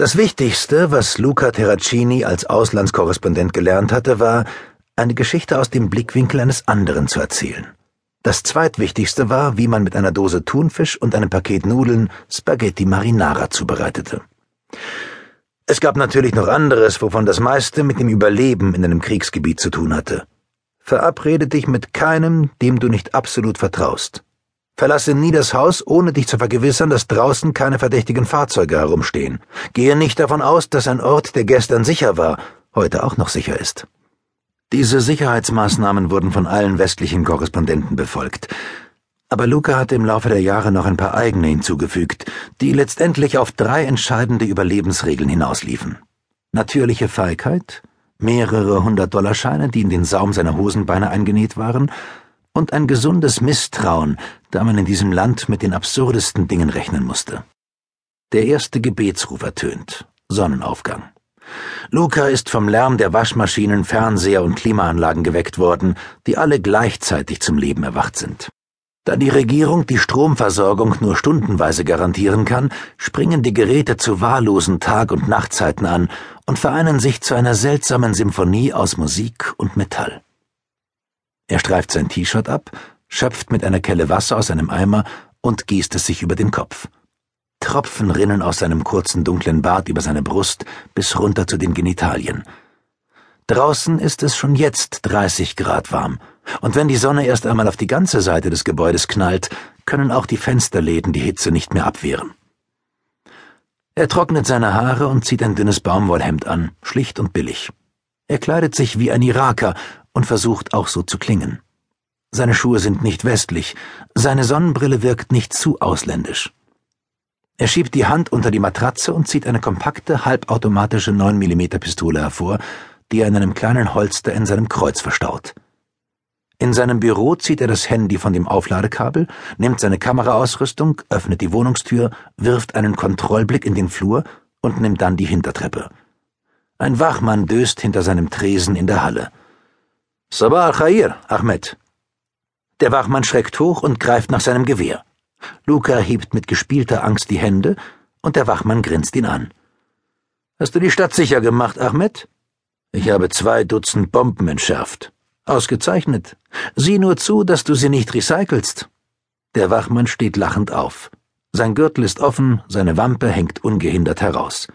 Das Wichtigste, was Luca Terracini als Auslandskorrespondent gelernt hatte, war, eine Geschichte aus dem Blickwinkel eines anderen zu erzählen. Das zweitwichtigste war, wie man mit einer Dose Thunfisch und einem Paket Nudeln Spaghetti Marinara zubereitete. Es gab natürlich noch anderes, wovon das meiste mit dem Überleben in einem Kriegsgebiet zu tun hatte. Verabrede dich mit keinem, dem du nicht absolut vertraust. Verlasse nie das Haus, ohne dich zu vergewissern, dass draußen keine verdächtigen Fahrzeuge herumstehen. Gehe nicht davon aus, dass ein Ort, der gestern sicher war, heute auch noch sicher ist. Diese Sicherheitsmaßnahmen wurden von allen westlichen Korrespondenten befolgt. Aber Luca hatte im Laufe der Jahre noch ein paar eigene hinzugefügt, die letztendlich auf drei entscheidende Überlebensregeln hinausliefen. Natürliche Feigheit, mehrere hundert Dollarscheine, die in den Saum seiner Hosenbeine eingenäht waren, und ein gesundes Misstrauen, da man in diesem Land mit den absurdesten Dingen rechnen musste. Der erste Gebetsruf ertönt. Sonnenaufgang. Luca ist vom Lärm der Waschmaschinen, Fernseher und Klimaanlagen geweckt worden, die alle gleichzeitig zum Leben erwacht sind. Da die Regierung die Stromversorgung nur stundenweise garantieren kann, springen die Geräte zu wahllosen Tag- und Nachtzeiten an und vereinen sich zu einer seltsamen Symphonie aus Musik und Metall. Er streift sein T-Shirt ab, schöpft mit einer Kelle Wasser aus einem Eimer und gießt es sich über den Kopf. Tropfen rinnen aus seinem kurzen dunklen Bart über seine Brust bis runter zu den Genitalien. Draußen ist es schon jetzt 30 Grad warm, und wenn die Sonne erst einmal auf die ganze Seite des Gebäudes knallt, können auch die Fensterläden die Hitze nicht mehr abwehren. Er trocknet seine Haare und zieht ein dünnes Baumwollhemd an, schlicht und billig. Er kleidet sich wie ein Iraker und versucht auch so zu klingen. Seine Schuhe sind nicht westlich, seine Sonnenbrille wirkt nicht zu ausländisch. Er schiebt die Hand unter die Matratze und zieht eine kompakte, halbautomatische 9mm Pistole hervor, die er in einem kleinen Holster in seinem Kreuz verstaut. In seinem Büro zieht er das Handy von dem Aufladekabel, nimmt seine Kameraausrüstung, öffnet die Wohnungstür, wirft einen Kontrollblick in den Flur und nimmt dann die Hintertreppe. Ein Wachmann döst hinter seinem Tresen in der Halle. Sabah al-Khair, Ahmed. Der Wachmann schreckt hoch und greift nach seinem Gewehr. Luca hebt mit gespielter Angst die Hände, und der Wachmann grinst ihn an. Hast du die Stadt sicher gemacht, Ahmed? Ich habe zwei Dutzend Bomben entschärft. Ausgezeichnet. Sieh nur zu, dass du sie nicht recycelst. Der Wachmann steht lachend auf. Sein Gürtel ist offen, seine Wampe hängt ungehindert heraus.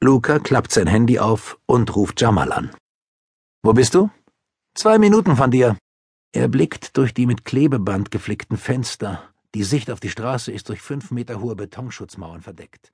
Luca klappt sein Handy auf und ruft Jamal an. Wo bist du? Zwei Minuten von dir. Er blickt durch die mit Klebeband geflickten Fenster. Die Sicht auf die Straße ist durch fünf Meter hohe Betonschutzmauern verdeckt.